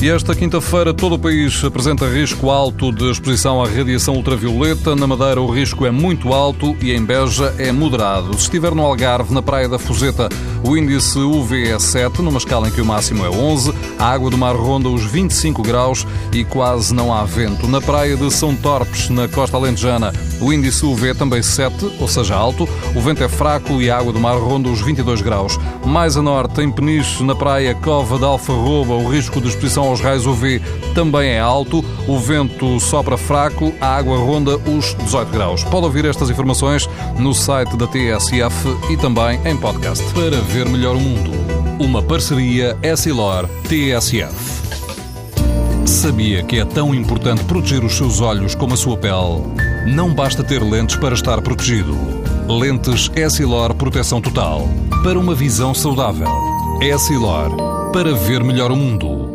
E esta quinta-feira todo o país apresenta risco alto de exposição à radiação ultravioleta. Na Madeira o risco é muito alto e em Beja é moderado. Se estiver no Algarve, na Praia da Fuseta, o índice UV é 7, numa escala em que o máximo é 11. A água do mar ronda os 25 graus e quase não há vento. Na Praia de São Torpes, na costa alentejana, o índice UV é também 7, ou seja, alto. O vento é fraco e a água do mar ronda os 22 graus. Mais a norte, em Peniche, na praia Cova de Alfarroba, o risco de exposição aos raios UV também é alto, o vento sopra fraco, a água ronda os 18 graus. Pode ouvir estas informações no site da TSF e também em podcast. Para ver melhor o mundo, uma parceria Essilor-TSF. Sabia que é tão importante proteger os seus olhos como a sua pele? Não basta ter lentes para estar protegido. Lentes Essilor Proteção Total. Para uma visão saudável. Essilor. Para ver melhor o mundo.